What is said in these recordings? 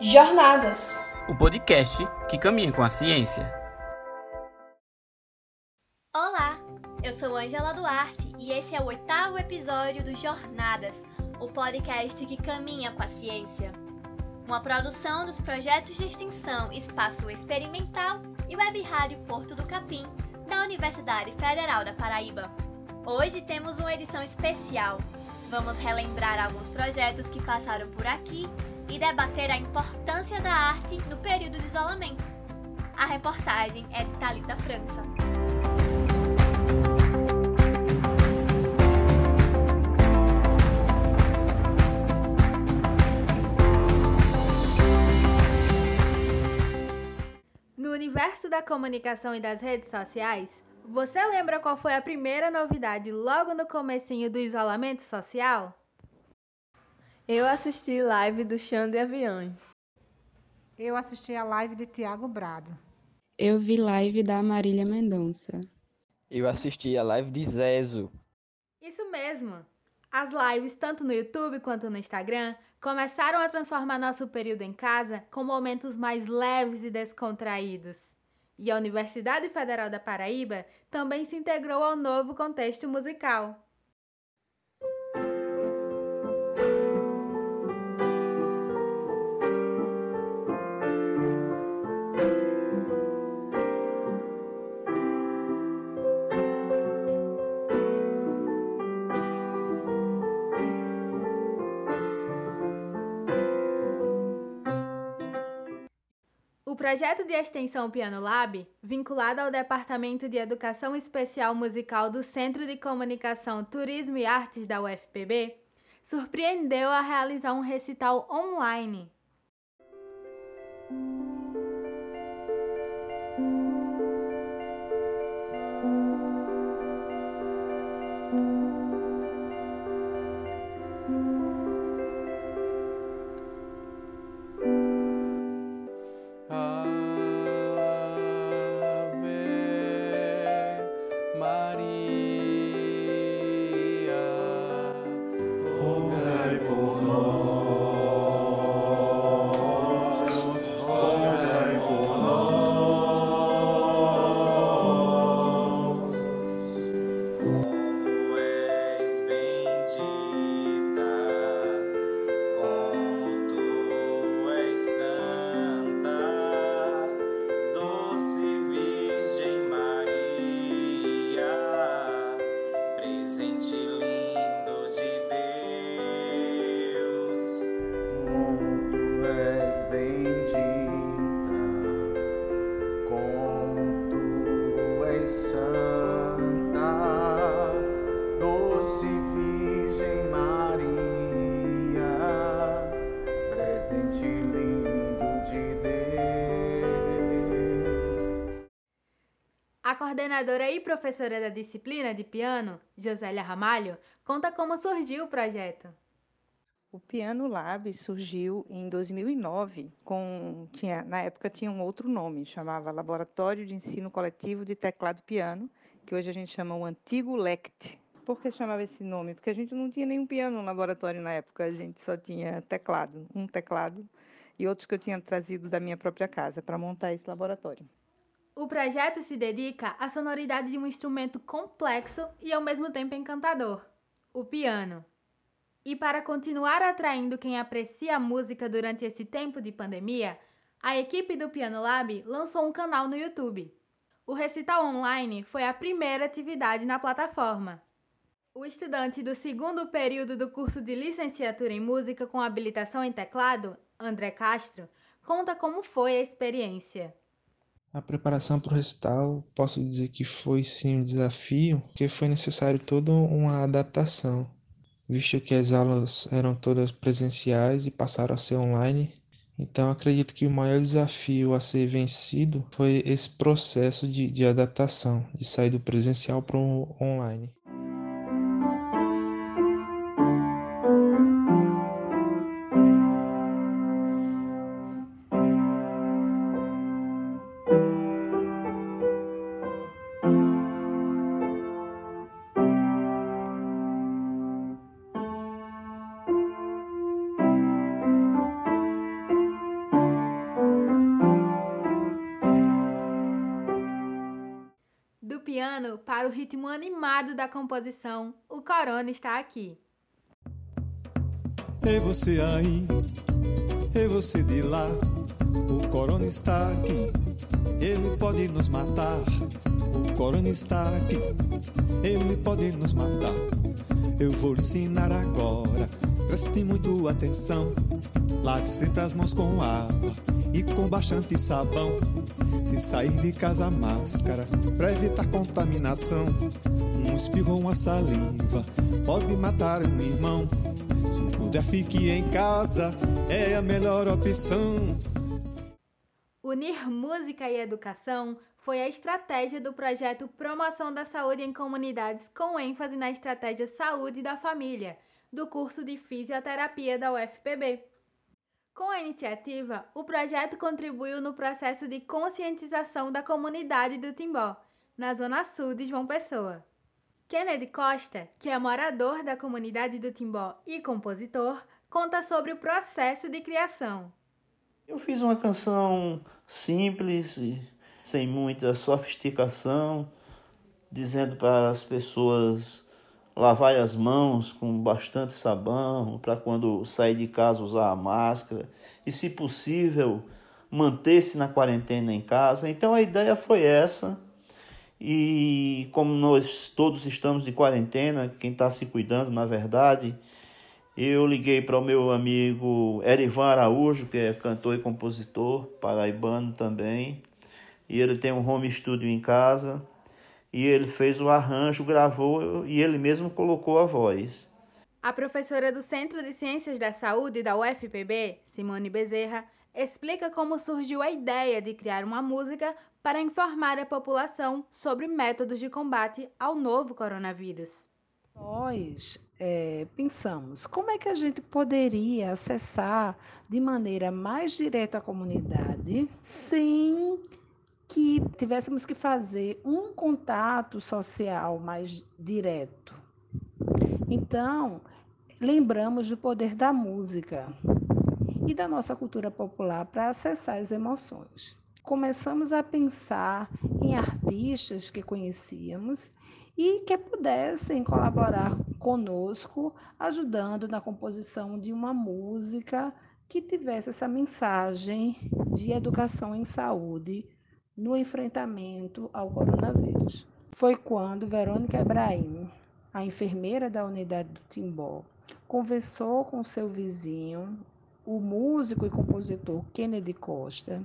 Jornadas o podcast que caminha com a ciência. Olá, eu sou Angela Duarte e esse é o oitavo episódio do Jornadas, o podcast que caminha com a ciência. Uma produção dos projetos de extensão Espaço Experimental e Web Rádio Porto do Capim, da Universidade Federal da Paraíba. Hoje temos uma edição especial. Vamos relembrar alguns projetos que passaram por aqui e debater a importância da arte no período de isolamento. A reportagem é de Talita França. No universo da comunicação e das redes sociais, você lembra qual foi a primeira novidade logo no comecinho do isolamento social? Eu assisti live do Xande Aviões. Eu assisti a live de Tiago Brado. Eu vi live da Marília Mendonça. Eu assisti a live de Zezo. Isso mesmo. As lives, tanto no YouTube quanto no Instagram, começaram a transformar nosso período em casa com momentos mais leves e descontraídos. E a Universidade Federal da Paraíba também se integrou ao novo contexto musical. O projeto de extensão Piano Lab, vinculado ao Departamento de Educação Especial Musical do Centro de Comunicação, Turismo e Artes da UFPB, surpreendeu a realizar um recital online. A coordenadora e professora da disciplina de piano, Josélia Ramalho, conta como surgiu o projeto. O Piano Lab surgiu em 2009, com, tinha, na época tinha um outro nome, chamava Laboratório de Ensino Coletivo de Teclado Piano, que hoje a gente chama o antigo LECT. Por que chamava esse nome? Porque a gente não tinha nenhum piano no laboratório na época, a gente só tinha teclado, um teclado e outros que eu tinha trazido da minha própria casa para montar esse laboratório. O projeto se dedica à sonoridade de um instrumento complexo e ao mesmo tempo encantador, o piano. E para continuar atraindo quem aprecia a música durante esse tempo de pandemia, a equipe do Piano Lab lançou um canal no YouTube. O recital online foi a primeira atividade na plataforma. O estudante do segundo período do curso de licenciatura em música com habilitação em teclado, André Castro, conta como foi a experiência. A preparação para o recital, posso dizer que foi sim um desafio, porque foi necessário toda uma adaptação, visto que as aulas eram todas presenciais e passaram a ser online. Então, acredito que o maior desafio a ser vencido foi esse processo de, de adaptação, de sair do presencial para o online. Piano para o ritmo animado da composição O Corona está aqui. É você aí, é você de lá. O corona está aqui, ele pode nos matar. O corona está aqui, ele pode nos matar. Eu vou lhe ensinar agora, preste muito atenção. Lave sempre as mãos com água e com bastante sabão. Se sair de casa, máscara, para evitar contaminação. Um espirro uma saliva pode matar um irmão. Se puder, fique em casa, é a melhor opção. Unir música e educação foi a estratégia do projeto Promoção da Saúde em Comunidades com ênfase na estratégia Saúde da Família, do curso de Fisioterapia da UFPB. Com a iniciativa, o projeto contribuiu no processo de conscientização da comunidade do Timbó, na zona sul de João Pessoa. Kennedy Costa, que é morador da comunidade do Timbó e compositor, conta sobre o processo de criação. Eu fiz uma canção simples, sem muita sofisticação, dizendo para as pessoas lavar as mãos com bastante sabão, para quando sair de casa usar a máscara e, se possível, manter-se na quarentena em casa. Então a ideia foi essa. E como nós todos estamos de quarentena, quem está se cuidando, na verdade, eu liguei para o meu amigo Erivan Araújo, que é cantor e compositor, paraibano também, e ele tem um home studio em casa, e ele fez o arranjo, gravou e ele mesmo colocou a voz. A professora do Centro de Ciências da Saúde da UFPB, Simone Bezerra, explica como surgiu a ideia de criar uma música para informar a população sobre métodos de combate ao novo coronavírus. Nós é, pensamos como é que a gente poderia acessar de maneira mais direta a comunidade sem que tivéssemos que fazer um contato social mais direto. Então, lembramos do poder da música e da nossa cultura popular para acessar as emoções. Começamos a pensar em artistas que conhecíamos e que pudessem colaborar conosco, ajudando na composição de uma música que tivesse essa mensagem de educação em saúde no enfrentamento ao coronavírus. Foi quando Verônica Ebrahim, a enfermeira da unidade do Timbó, conversou com seu vizinho, o músico e compositor Kennedy Costa,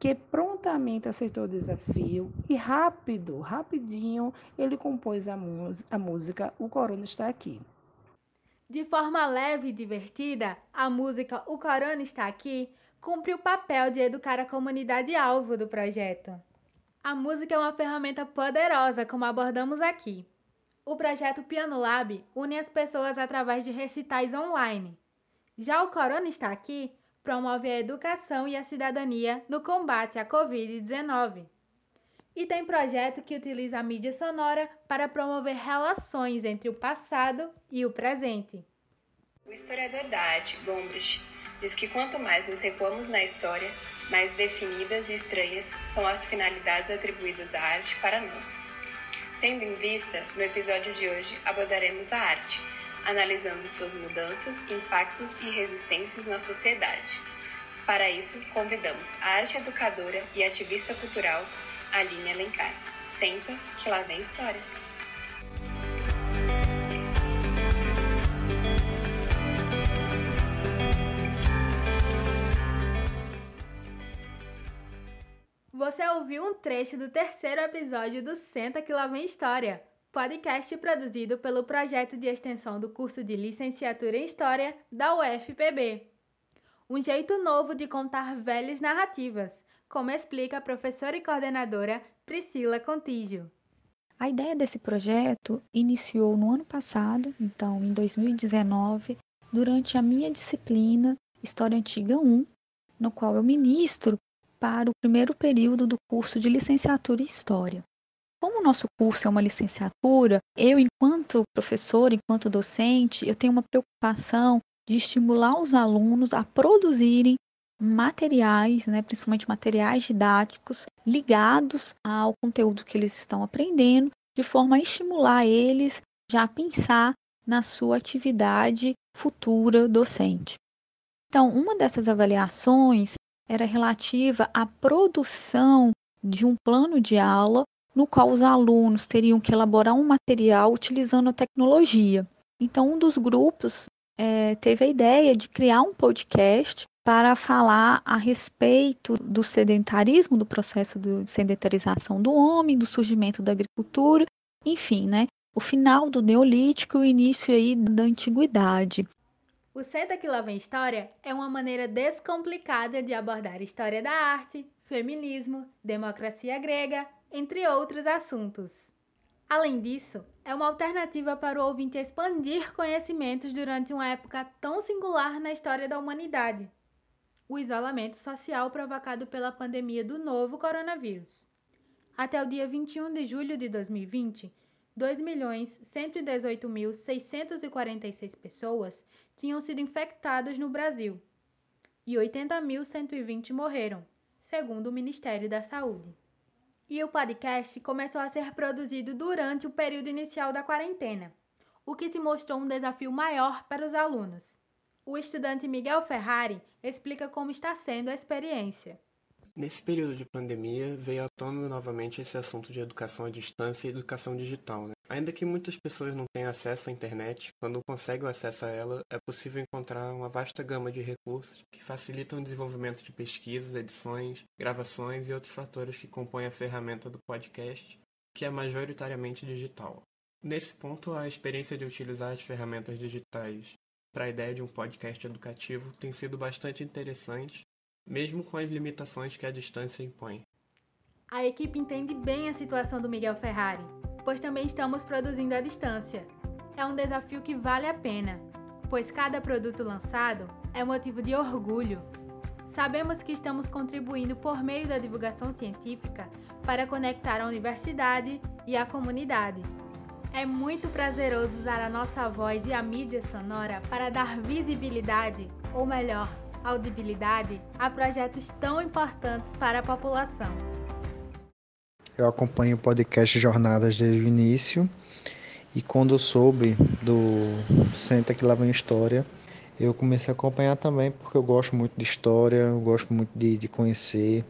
que prontamente aceitou o desafio e rápido, rapidinho, ele compôs a, a música O Corona Está Aqui. De forma leve e divertida, a música O Corona Está Aqui cumpre o papel de educar a comunidade alvo do projeto. A música é uma ferramenta poderosa, como abordamos aqui. O projeto Piano Lab une as pessoas através de recitais online. Já o Corona está aqui promove a educação e a cidadania no combate à Covid-19. E tem projeto que utiliza a mídia sonora para promover relações entre o passado e o presente. O historiador da arte, Gombrich, diz que quanto mais nos recuamos na história, mais definidas e estranhas são as finalidades atribuídas à arte para nós. Tendo em vista, no episódio de hoje abordaremos a arte, analisando suas mudanças, impactos e resistências na sociedade. Para isso, convidamos a arte educadora e ativista cultural Aline Alencar. Senta, que lá vem história. Você ouviu um trecho do terceiro episódio do Senta que lá vem história podcast produzido pelo projeto de extensão do curso de licenciatura em História da UFPB. Um jeito novo de contar velhas narrativas, como explica a professora e coordenadora Priscila Contígio. A ideia desse projeto iniciou no ano passado, então em 2019, durante a minha disciplina História Antiga 1, no qual eu ministro para o primeiro período do curso de licenciatura em História. Como o nosso curso é uma licenciatura, eu, enquanto professor, enquanto docente, eu tenho uma preocupação de estimular os alunos a produzirem materiais, né, principalmente materiais didáticos, ligados ao conteúdo que eles estão aprendendo, de forma a estimular eles já a pensar na sua atividade futura docente. Então, uma dessas avaliações era relativa à produção de um plano de aula no qual os alunos teriam que elaborar um material utilizando a tecnologia. Então, um dos grupos é, teve a ideia de criar um podcast para falar a respeito do sedentarismo, do processo de sedentarização do homem, do surgimento da agricultura, enfim, né? O final do Neolítico e o início aí da Antiguidade. O Senta que lá vem história é uma maneira descomplicada de abordar história da arte, feminismo, democracia grega, entre outros assuntos. Além disso, é uma alternativa para o ouvinte expandir conhecimentos durante uma época tão singular na história da humanidade o isolamento social provocado pela pandemia do novo coronavírus. Até o dia 21 de julho de 2020, 2.118.646 pessoas tinham sido infectadas no Brasil e 80.120 morreram, segundo o Ministério da Saúde. E o podcast começou a ser produzido durante o período inicial da quarentena, o que se mostrou um desafio maior para os alunos. O estudante Miguel Ferrari explica como está sendo a experiência. Nesse período de pandemia, veio à tona novamente esse assunto de educação à distância e educação digital. Né? Ainda que muitas pessoas não tenham acesso à internet, quando conseguem acesso a ela, é possível encontrar uma vasta gama de recursos que facilitam o desenvolvimento de pesquisas, edições, gravações e outros fatores que compõem a ferramenta do podcast, que é majoritariamente digital. Nesse ponto, a experiência de utilizar as ferramentas digitais para a ideia de um podcast educativo tem sido bastante interessante, mesmo com as limitações que a distância impõe. A equipe entende bem a situação do Miguel Ferrari, pois também estamos produzindo à distância. É um desafio que vale a pena, pois cada produto lançado é motivo de orgulho. Sabemos que estamos contribuindo por meio da divulgação científica para conectar a universidade e a comunidade. É muito prazeroso usar a nossa voz e a mídia sonora para dar visibilidade, ou melhor, audibilidade, a projetos tão importantes para a população. Eu acompanho o podcast Jornadas desde o início e quando eu soube do Senta que lá vem história, eu comecei a acompanhar também porque eu gosto muito de história, eu gosto muito de, de conhecer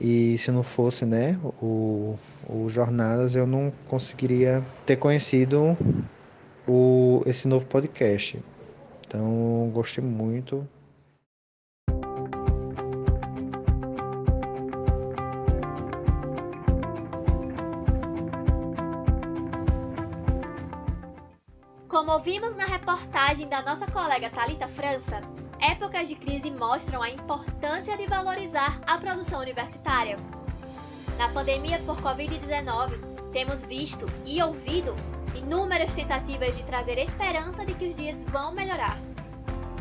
e se não fosse né, o, o Jornadas, eu não conseguiria ter conhecido o, esse novo podcast. Então, gostei muito. Ouvimos na reportagem da nossa colega Talita França, épocas de crise mostram a importância de valorizar a produção universitária. Na pandemia por Covid-19, temos visto e ouvido inúmeras tentativas de trazer esperança de que os dias vão melhorar.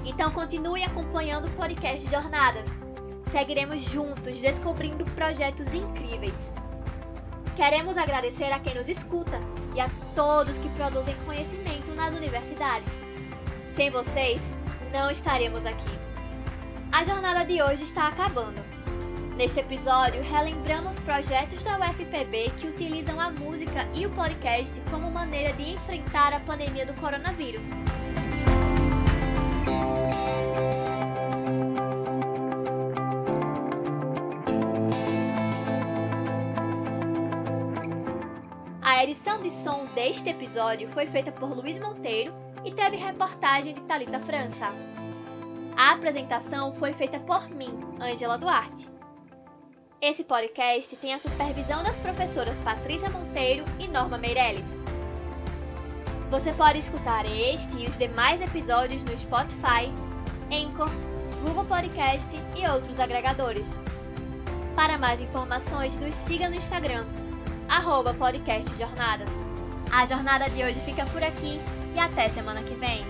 Então continue acompanhando o podcast Jornadas. Seguiremos juntos descobrindo projetos incríveis. Queremos agradecer a quem nos escuta e a todos que produzem conhecimento nas universidades. Sem vocês, não estaremos aqui. A jornada de hoje está acabando. Neste episódio, relembramos projetos da UFPB que utilizam a música e o podcast como maneira de enfrentar a pandemia do coronavírus. A edição de som deste episódio foi feita por Luiz Monteiro e teve reportagem de Talita França. A apresentação foi feita por mim, Ângela Duarte. Esse podcast tem a supervisão das professoras Patrícia Monteiro e Norma Meirelles. Você pode escutar este e os demais episódios no Spotify, Anchor, Google Podcast e outros agregadores. Para mais informações, nos siga no Instagram, arroba podcastjornadas. A jornada de hoje fica por aqui e até semana que vem.